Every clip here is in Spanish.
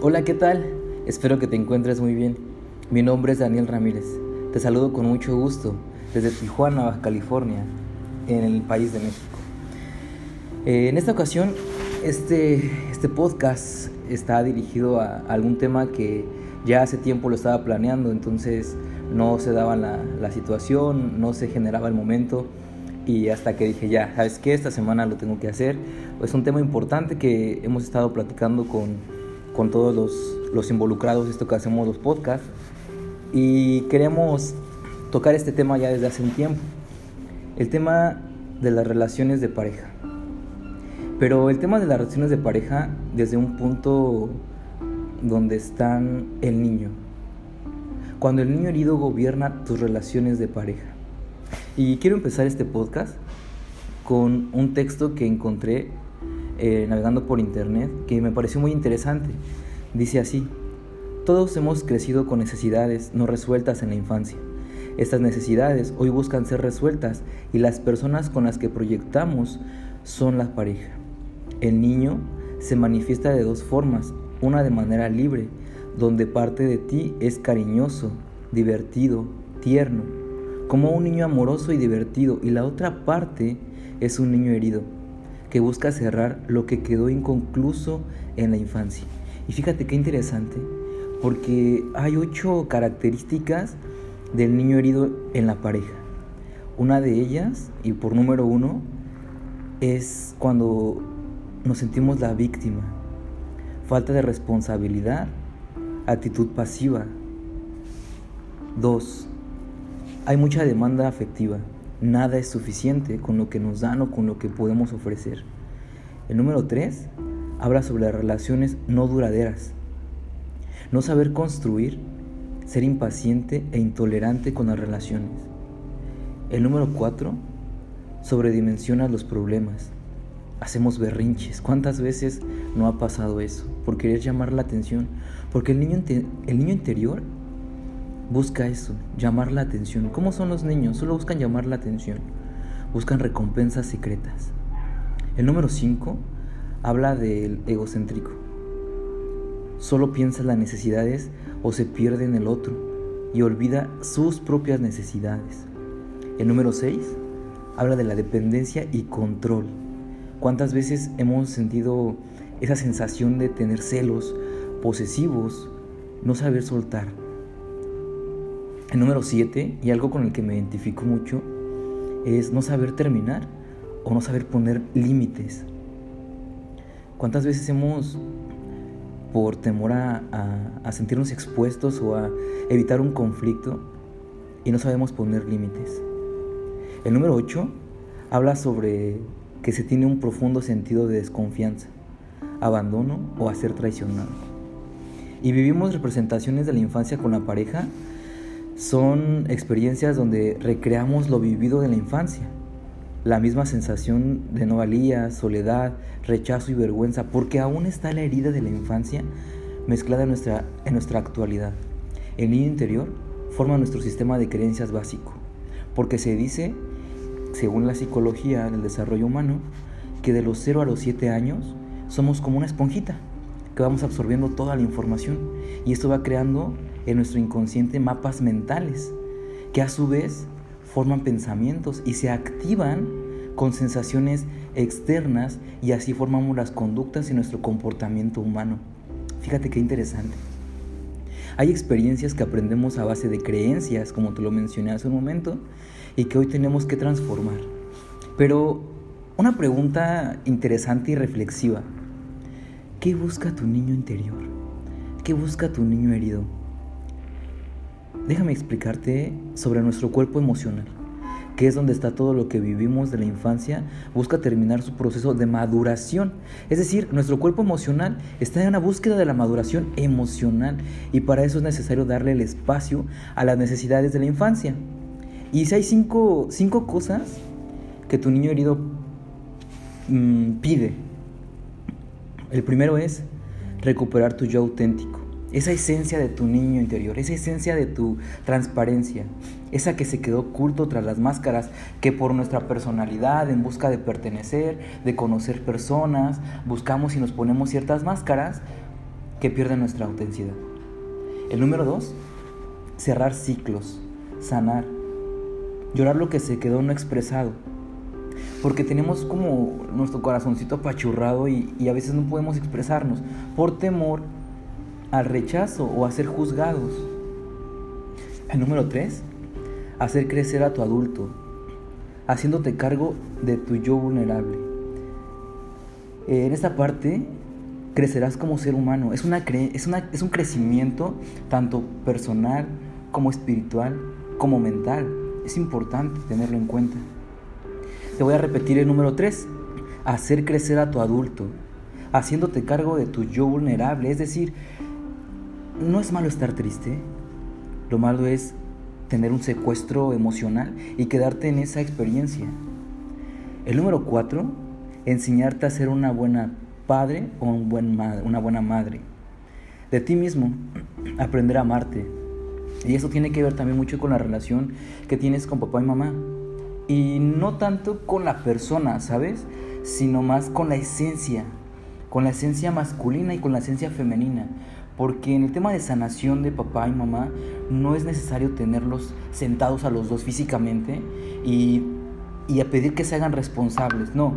Hola, ¿qué tal? Espero que te encuentres muy bien. Mi nombre es Daniel Ramírez. Te saludo con mucho gusto desde Tijuana, Baja California, en el país de México. Eh, en esta ocasión, este, este podcast está dirigido a algún tema que ya hace tiempo lo estaba planeando, entonces no se daba la, la situación, no se generaba el momento y hasta que dije ya, ¿sabes qué? Esta semana lo tengo que hacer. Es un tema importante que hemos estado platicando con, con todos los, los involucrados, esto que hacemos los podcasts, y queremos tocar este tema ya desde hace un tiempo, el tema de las relaciones de pareja. Pero el tema de las relaciones de pareja desde un punto donde están el niño. Cuando el niño herido gobierna tus relaciones de pareja. Y quiero empezar este podcast con un texto que encontré eh, navegando por internet que me pareció muy interesante. Dice así, todos hemos crecido con necesidades no resueltas en la infancia. Estas necesidades hoy buscan ser resueltas y las personas con las que proyectamos son la pareja. El niño se manifiesta de dos formas, una de manera libre, donde parte de ti es cariñoso, divertido, tierno, como un niño amoroso y divertido y la otra parte es un niño herido que busca cerrar lo que quedó inconcluso en la infancia. Y fíjate qué interesante, porque hay ocho características del niño herido en la pareja. Una de ellas, y por número uno, es cuando nos sentimos la víctima. Falta de responsabilidad, actitud pasiva. Dos, hay mucha demanda afectiva. Nada es suficiente con lo que nos dan o con lo que podemos ofrecer. El número 3 habla sobre las relaciones no duraderas. No saber construir, ser impaciente e intolerante con las relaciones. El número 4 sobredimensiona los problemas. Hacemos berrinches. ¿Cuántas veces no ha pasado eso? Por querer llamar la atención. Porque el niño, el niño interior busca eso, llamar la atención. ¿Cómo son los niños? Solo buscan llamar la atención. Buscan recompensas secretas. El número 5 habla del egocéntrico. Solo piensa en las necesidades o se pierde en el otro y olvida sus propias necesidades. El número 6 habla de la dependencia y control. ¿Cuántas veces hemos sentido esa sensación de tener celos posesivos, no saber soltar? El número 7, y algo con el que me identifico mucho, es no saber terminar o no saber poner límites. ¿Cuántas veces hemos, por temor a, a, sentirnos expuestos o a evitar un conflicto, y no sabemos poner límites? El número 8 habla sobre que se tiene un profundo sentido de desconfianza, abandono o a ser traicionado. Y vivimos representaciones de la infancia con la pareja son experiencias donde recreamos lo vivido de la infancia. La misma sensación de no valía, soledad, rechazo y vergüenza, porque aún está la herida de la infancia mezclada en nuestra, en nuestra actualidad. El niño interior forma nuestro sistema de creencias básico, porque se dice, según la psicología del desarrollo humano, que de los 0 a los 7 años somos como una esponjita, que vamos absorbiendo toda la información y esto va creando en nuestro inconsciente mapas mentales que a su vez forman pensamientos y se activan con sensaciones externas y así formamos las conductas y nuestro comportamiento humano. Fíjate qué interesante. Hay experiencias que aprendemos a base de creencias, como te lo mencioné hace un momento, y que hoy tenemos que transformar. Pero una pregunta interesante y reflexiva. ¿Qué busca tu niño interior? ¿Qué busca tu niño herido? Déjame explicarte sobre nuestro cuerpo emocional, que es donde está todo lo que vivimos de la infancia, busca terminar su proceso de maduración. Es decir, nuestro cuerpo emocional está en una búsqueda de la maduración emocional y para eso es necesario darle el espacio a las necesidades de la infancia. Y si hay cinco, cinco cosas que tu niño herido mm, pide. El primero es recuperar tu yo auténtico esa esencia de tu niño interior, esa esencia de tu transparencia, esa que se quedó oculto tras las máscaras, que por nuestra personalidad, en busca de pertenecer, de conocer personas, buscamos y nos ponemos ciertas máscaras, que pierden nuestra autenticidad. El número dos, cerrar ciclos, sanar, llorar lo que se quedó no expresado. Porque tenemos como nuestro corazoncito apachurrado y, a veces no podemos expresarnos por temor al rechazo o a ser juzgados. El número tres, hacer crecer a tu adulto, haciéndote cargo de tu yo vulnerable. En esta parte crecerás como ser humano. Es, una es, una, es un crecimiento tanto personal como espiritual como mental. Es importante tenerlo en cuenta. Te voy a repetir el número 3. Hacer crecer a tu adulto, haciéndote cargo de tu yo vulnerable. Es decir, no es malo estar triste. Lo malo es tener un secuestro emocional y quedarte en esa experiencia. El número 4. Enseñarte a ser una buena padre o un buen una buena madre. De ti mismo, aprender a amarte. Y eso tiene que ver también mucho con la relación que tienes con papá y mamá. Y no tanto con la persona, ¿sabes? Sino más con la esencia. Con la esencia masculina y con la esencia femenina. Porque en el tema de sanación de papá y mamá no es necesario tenerlos sentados a los dos físicamente y, y a pedir que se hagan responsables. No,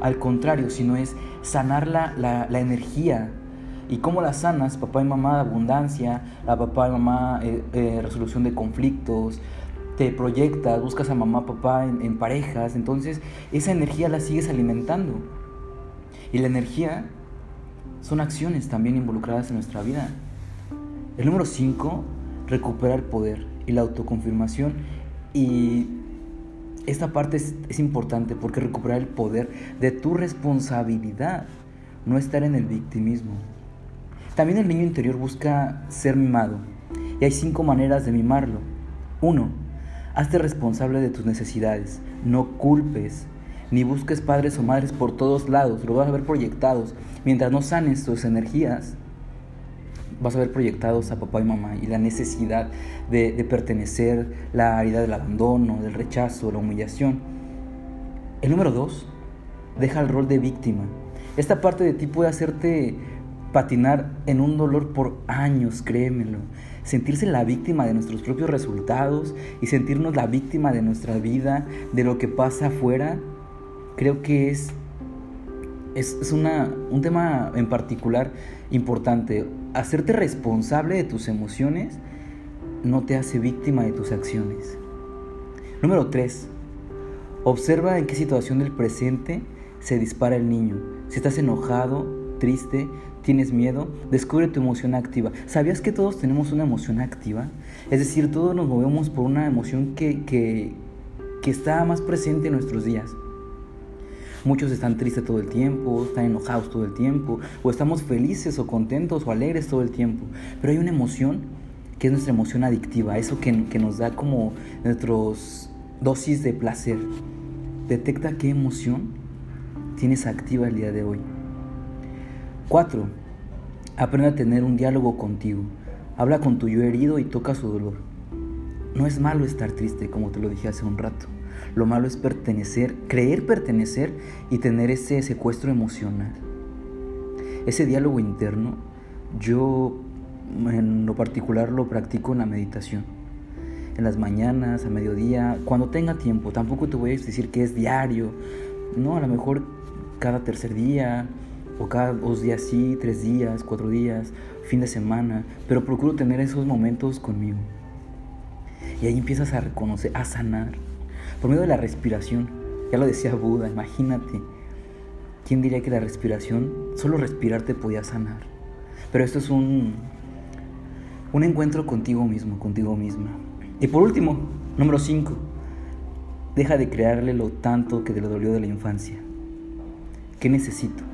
al contrario, sino es sanar la, la, energía. ¿Y cómo la sanas? Papá y mamá, abundancia, la papá y mamá, eh, eh, resolución de conflictos, te proyectas, buscas a mamá, papá en, en, parejas, entonces esa energía la sigues alimentando. Y la energía son acciones también involucradas en nuestra vida. El número 5, recuperar poder y la autoconfirmación y esta parte es, importante porque recuperar el poder de tu responsabilidad, no estar en el victimismo. También el niño interior busca ser mimado y hay cinco maneras de mimarlo. Uno, hazte responsable de tus necesidades, no culpes, ni busques padres o madres por todos lados, lo vas a ver proyectados. Mientras no sanes tus energías, vas a ver proyectados a papá y mamá y la necesidad de, pertenecer, la herida del abandono, del rechazo, la humillación. El número dos, deja el rol de víctima. Esta parte de ti puede hacerte patinar en un dolor por años, créemelo. Sentirse la víctima de nuestros propios resultados y sentirnos la víctima de nuestra vida, de lo que pasa afuera, creo que es, es, una, un tema en particular importante. Hacerte responsable de tus emociones no te hace víctima de tus acciones. Número 3. Observa en qué situación del presente se dispara el niño. Si estás enojado, triste, tienes miedo, descubre tu emoción activa. ¿Sabías que todos tenemos una emoción activa? Es decir, todos nos movemos por una emoción que, que, que está más presente en nuestros días. Muchos están tristes todo el tiempo, están enojados todo el tiempo, o estamos felices o contentos o alegres todo el tiempo. Pero hay una emoción que es nuestra emoción adictiva, eso que, que nos da como nuestros dosis de placer. Detecta qué emoción tienes activa el día de hoy. 4. Aprende a tener un diálogo contigo. Habla con tu yo herido y toca su dolor. No es malo estar triste, como te lo dije hace un rato. Lo malo es pertenecer, creer pertenecer y tener ese secuestro emocional. Ese diálogo interno, yo en lo particular lo practico en la meditación. En las mañanas, a mediodía, cuando tenga tiempo. Tampoco te voy a decir que es diario. No, a lo mejor cada tercer día, o cada dos días sí, tres días, cuatro días, fin de semana. Pero procuro tener esos momentos conmigo. Y ahí empiezas a reconocer, a sanar por medio de la respiración. Ya lo decía Buda, imagínate. ¿Quién diría que la respiración, solo respirar te podía sanar? Pero esto es un, un encuentro contigo mismo, contigo misma. Y por último, número 5, deja de crearle lo tanto que te lo dolió de la infancia. ¿Qué necesito?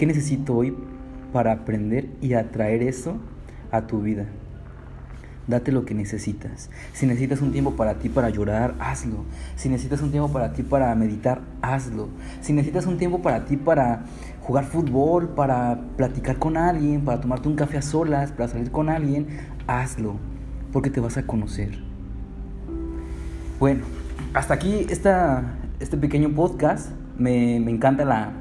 ¿Qué necesito hoy para aprender y atraer eso a tu vida? date lo que necesitas. Si necesitas un tiempo para ti para llorar, hazlo. Si necesitas un tiempo para ti para meditar, hazlo. Si necesitas un tiempo para ti para jugar fútbol, para platicar con alguien, para tomarte un café a solas, para salir con alguien, hazlo. Porque te vas a conocer. Bueno, hasta aquí esta, este pequeño podcast. Me, me encanta la,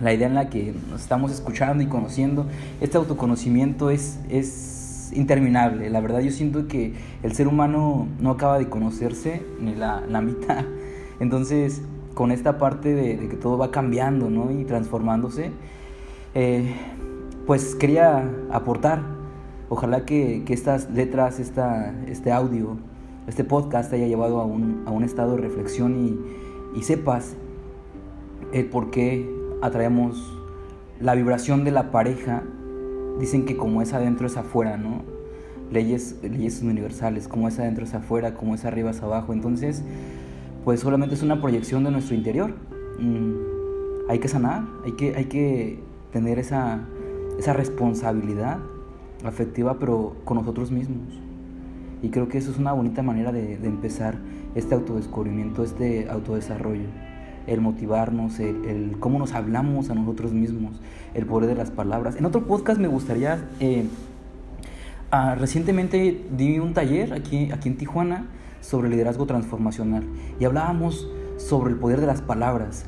la idea en la que nos estamos escuchando y conociendo. Este autoconocimiento es, es interminable. La verdad yo siento que el ser humano no acaba de conocerse ni la, la mitad. Entonces, con esta parte de, que todo va cambiando ¿no? y transformándose, eh, pues quería aportar. Ojalá que, que estas letras, esta, este audio, este podcast te haya llevado a un, a un estado de reflexión y, y sepas el por qué atraemos la vibración de la pareja. Dicen que como es adentro es afuera, ¿no? Leyes, leyes universales, como es adentro es afuera, como es arriba es abajo. Entonces, pues solamente es una proyección de nuestro interior. Mm, hay que sanar, hay que, hay que tener esa, esa responsabilidad afectiva, pero con nosotros mismos. Y creo que eso es una bonita manera de, de empezar este autodescubrimiento, este autodesarrollo el motivarnos, el, cómo nos hablamos a nosotros mismos, el poder de las palabras. En otro podcast me gustaría, eh, ah, recientemente di un taller aquí, aquí en Tijuana sobre liderazgo transformacional y hablábamos sobre el poder de las palabras,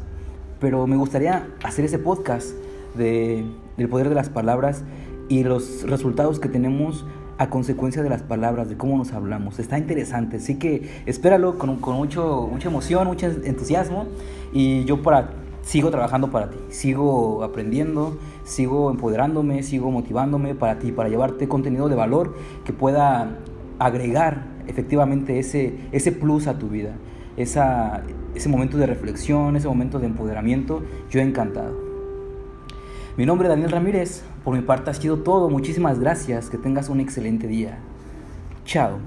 pero me gustaría hacer ese podcast de, del poder de las palabras y los resultados que tenemos a consecuencia de las palabras, de cómo nos hablamos. Está interesante, así que espéralo con, con mucho, mucha emoción, mucho entusiasmo y yo para, sigo trabajando para ti, sigo aprendiendo, sigo empoderándome, sigo motivándome para ti, para llevarte contenido de valor que pueda agregar efectivamente ese, ese plus a tu vida, esa, ese momento de reflexión, ese momento de empoderamiento, yo he encantado. Mi nombre es Daniel Ramírez. Por mi parte ha sido todo. Muchísimas gracias. Que tengas un excelente día. Chao.